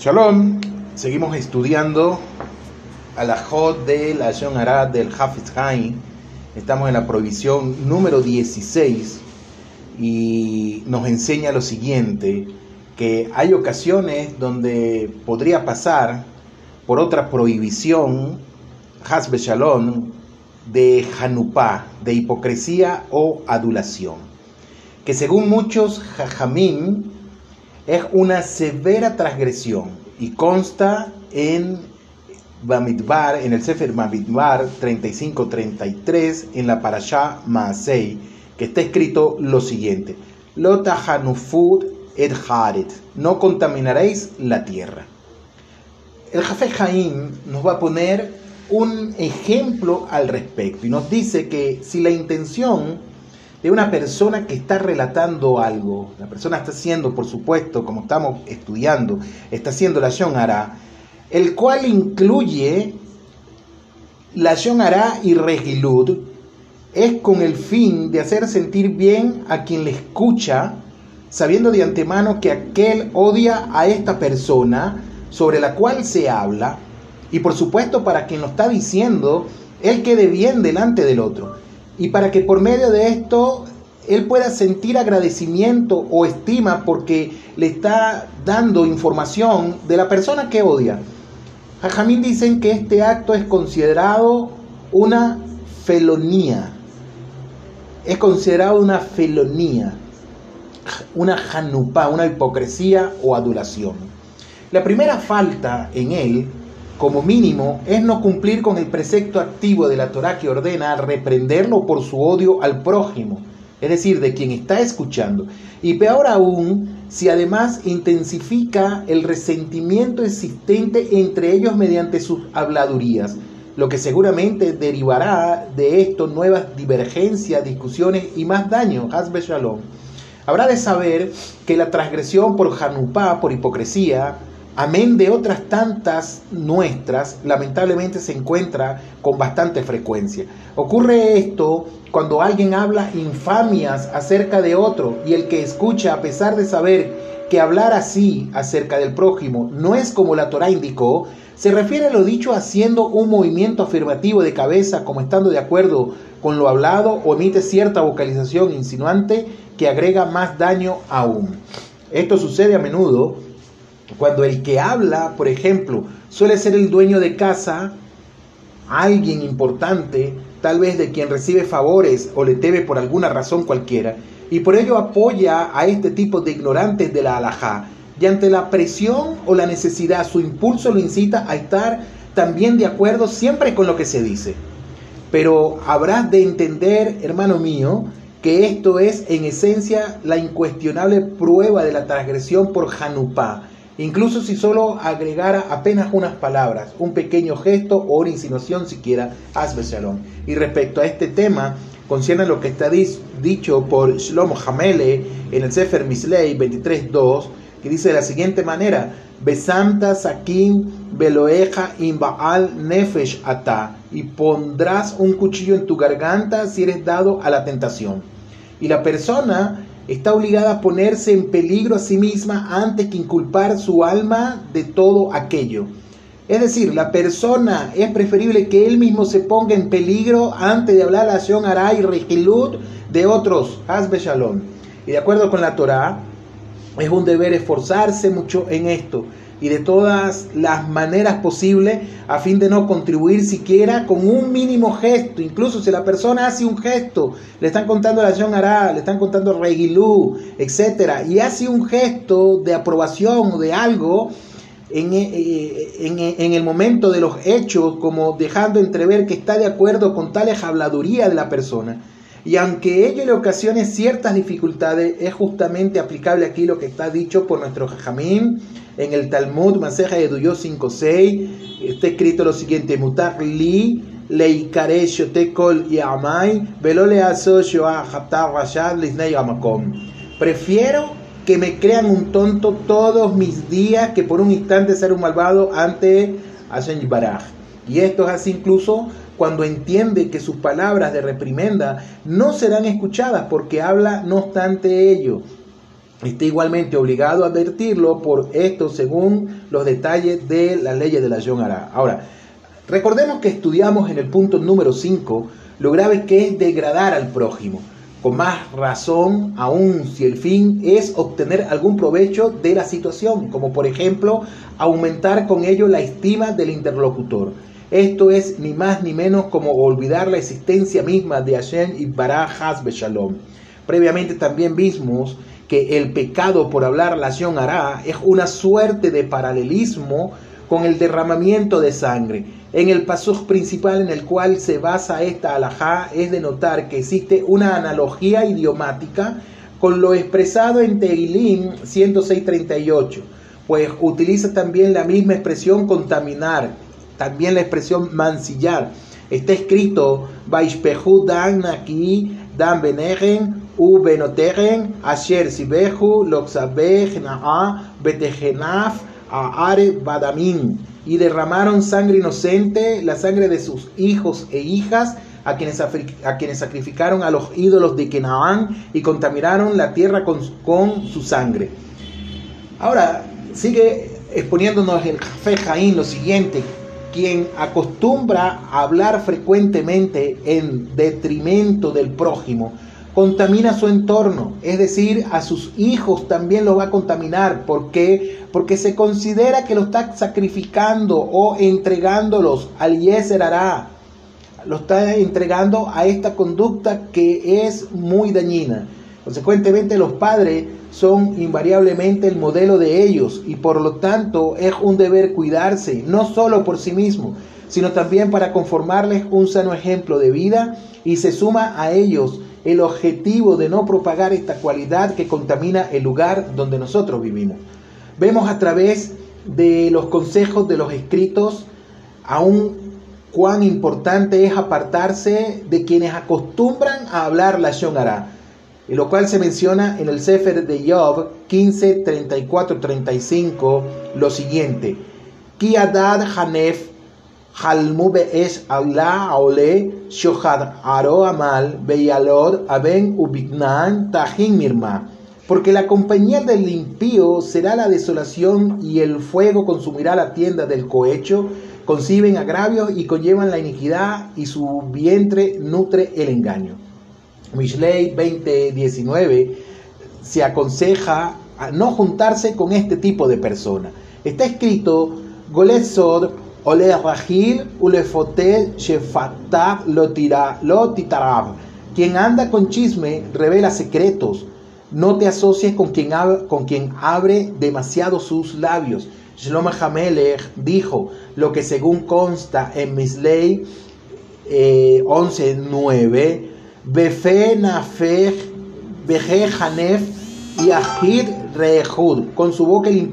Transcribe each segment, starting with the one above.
Shalom, seguimos estudiando a la Jod de la Shon del Hafiz Haim. Estamos en la prohibición número 16 y nos enseña lo siguiente, que hay ocasiones donde podría pasar por otra prohibición, Hasbe Shalom, de Hanupá, de hipocresía o adulación, que según muchos jajamim es una severa transgresión y consta en Bamidbar, en el Sefer Bamidbar 35-33, en la Parashá Maasei, que está escrito lo siguiente: Lota Hanufud et Haret, no contaminaréis la tierra. El Jafé Jaim nos va a poner un ejemplo al respecto y nos dice que si la intención de una persona que está relatando algo, la persona está haciendo, por supuesto, como estamos estudiando, está haciendo la Shonara, el cual incluye la Shonara y Regilud, es con el fin de hacer sentir bien a quien le escucha, sabiendo de antemano que aquel odia a esta persona sobre la cual se habla, y por supuesto para quien lo está diciendo, él quede bien delante del otro. Y para que por medio de esto él pueda sentir agradecimiento o estima porque le está dando información de la persona que odia. Jajamín dicen que este acto es considerado una felonía. Es considerado una felonía, una janupá, una hipocresía o adulación. La primera falta en él como mínimo, es no cumplir con el precepto activo de la Torah que ordena reprenderlo por su odio al prójimo, es decir, de quien está escuchando. Y peor aún, si además intensifica el resentimiento existente entre ellos mediante sus habladurías, lo que seguramente derivará de esto nuevas divergencias, discusiones y más daño. Hasbe Shalom. Habrá de saber que la transgresión por Hanupá, por hipocresía, amén de otras tantas nuestras, lamentablemente se encuentra con bastante frecuencia. Ocurre esto cuando alguien habla infamias acerca de otro y el que escucha, a pesar de saber que hablar así acerca del prójimo no es como la Torah indicó, se refiere a lo dicho haciendo un movimiento afirmativo de cabeza como estando de acuerdo con lo hablado o emite cierta vocalización insinuante que agrega más daño aún. Esto sucede a menudo cuando el que habla, por ejemplo, suele ser el dueño de casa, alguien importante, tal vez de quien recibe favores o le debe por alguna razón cualquiera, y por ello apoya a este tipo de ignorantes de la alajá, y ante la presión o la necesidad, su impulso lo incita a estar también de acuerdo siempre con lo que se dice. Pero habrás de entender, hermano mío, que esto es en esencia la incuestionable prueba de la transgresión por Hanupá, Incluso si solo agregara apenas unas palabras, un pequeño gesto o una insinuación siquiera, hazme shalom. Y respecto a este tema, concierne lo que está dicho por Shlomo Hamele en el Sefer Mislei 23.2, que dice de la siguiente manera, Besanta sakim beloeja imbaal nefesh ata, y pondrás un cuchillo en tu garganta si eres dado a la tentación. Y la persona está obligada a ponerse en peligro a sí misma antes que inculpar su alma de todo aquello. Es decir, la persona es preferible que él mismo se ponga en peligro antes de hablar la acción Aray y Regilud de otros. Hazbe Shalom. Y de acuerdo con la Torah, es un deber esforzarse mucho en esto y de todas las maneras posibles a fin de no contribuir siquiera con un mínimo gesto. Incluso si la persona hace un gesto, le están contando la acción Ará, le están contando Regilú, etc. Y hace un gesto de aprobación o de algo en, eh, en, en, el momento de los hechos, como dejando entrever que está de acuerdo con tales habladurías de la persona. Y aunque ello le ocasione ciertas dificultades, es justamente aplicable aquí lo que está dicho por nuestro Jajamín en el Talmud, Maseja de Duyó 5.6, está escrito lo siguiente, Mutar li leikare shotekol yamai, velole aso amakom. Prefiero que me crean un tonto todos mis días que por un instante ser un malvado ante Hashem Baraj. Y esto es así incluso cuando entiende que sus palabras de reprimenda no serán escuchadas porque habla no obstante ello está igualmente obligado a advertirlo por esto según los detalles de las leyes de la Yonara. Ahora, recordemos que estudiamos en el punto número 5 lo grave que es degradar al prójimo. Con más razón, aún si el fin es obtener algún provecho de la situación, como por ejemplo aumentar con ello la estima del interlocutor. Esto es ni más ni menos como olvidar la existencia misma de Hashem y Baraj Beshalom. Previamente también vimos que el pecado por hablar la hará es una suerte de paralelismo con el derramamiento de sangre. En el paso principal en el cual se basa esta alajá es de notar que existe una analogía idiomática con lo expresado en Tehilim 106.38, pues utiliza también la misma expresión contaminar, también la expresión mancillar. Está escrito, Vaishpehu dan aquí, dan benegen, u benoteren, asher sibehu, loxabeh, naa, betejenaf, are badamin. Y derramaron sangre inocente, la sangre de sus hijos e hijas, a quienes, a quienes sacrificaron a los ídolos de Kenaán y contaminaron la tierra con, con su sangre. Ahora, sigue exponiéndonos el Jafé Jaín lo siguiente, quien acostumbra a hablar frecuentemente en detrimento del prójimo, contamina su entorno, es decir, a sus hijos también lo va a contaminar. ¿Por qué? Porque se considera que lo está sacrificando o entregándolos al Yeser Lo está entregando a esta conducta que es muy dañina. Consecuentemente, los padres son invariablemente el modelo de ellos y por lo tanto es un deber cuidarse, no solo por sí mismo, sino también para conformarles un sano ejemplo de vida y se suma a ellos el objetivo de no propagar esta cualidad que contamina el lugar donde nosotros vivimos. Vemos a través de los consejos de los escritos aún cuán importante es apartarse de quienes acostumbran a hablar la Shonara, y lo cual se menciona en el Sefer de Job 15, 34, 35, lo siguiente. Ki adad hanef halmu be'esh Allah ole shohad aro amal beyalod aben ubitnan tahin mirma. Porque la compañía del impío será la desolación y el fuego consumirá la tienda del cohecho. Conciben agravios y conllevan la iniquidad y su vientre nutre el engaño. Mishlei 2019 se aconseja a no juntarse con este tipo de persona. Está escrito Golet Sod Ole Rahil Ulefote Shefatab lo titarab. Quien anda con chisme revela secretos. No te asocies con quien, con quien abre demasiado sus labios. Shlomo Hamelech dijo lo que según consta en Misley eh, 11.9 Befe Nafej Hanef y Ahid Rehud. Con su boca el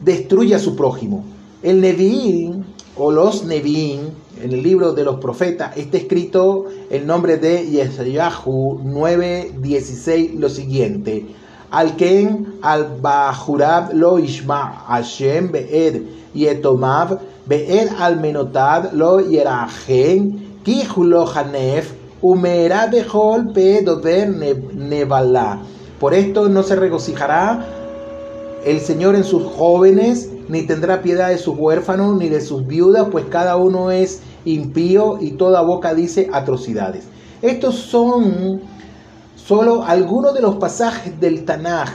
destruye a su prójimo. El Nevi'im o los Nevi'im en el libro de los profetas está escrito el nombre de Yeshayahu 9:16 lo siguiente. Al Ken al Bajurab lo Ishma Hashem Be'ed Yetomav Be'ed al Menotad lo Yerahen Kihulo Hanef por esto no se regocijará el Señor en sus jóvenes, ni tendrá piedad de sus huérfanos, ni de sus viudas, pues cada uno es impío y toda boca dice atrocidades. Estos son solo algunos de los pasajes del Tanaj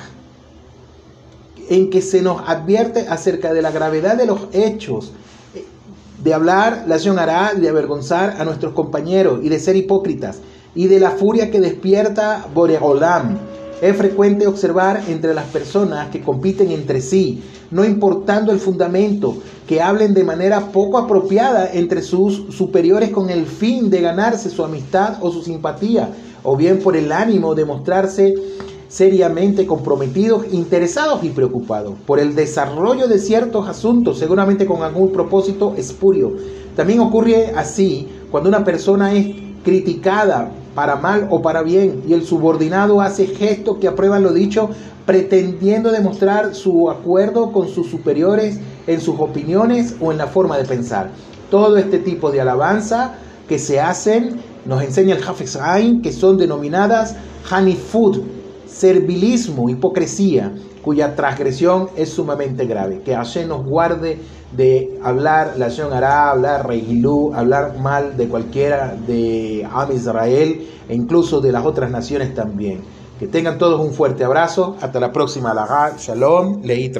en que se nos advierte acerca de la gravedad de los hechos de hablar la hará, de avergonzar a nuestros compañeros y de ser hipócritas, y de la furia que despierta Boreolam. Es frecuente observar entre las personas que compiten entre sí, no importando el fundamento, que hablen de manera poco apropiada entre sus superiores con el fin de ganarse su amistad o su simpatía, o bien por el ánimo de mostrarse seriamente comprometidos, interesados y preocupados por el desarrollo de ciertos asuntos, seguramente con algún propósito espurio. También ocurre así cuando una persona es criticada para mal o para bien y el subordinado hace gestos que aprueban lo dicho, pretendiendo demostrar su acuerdo con sus superiores en sus opiniones o en la forma de pensar. Todo este tipo de alabanza que se hacen nos enseña el Hafez Ain, que son denominadas Honey Food, servilismo, hipocresía, cuya transgresión es sumamente grave. Que Hashem nos guarde de hablar la hará, hablar Reigilú, hablar mal de cualquiera de Am Israel e incluso de las otras naciones también. Que tengan todos un fuerte abrazo. Hasta la próxima. Shalom. Leí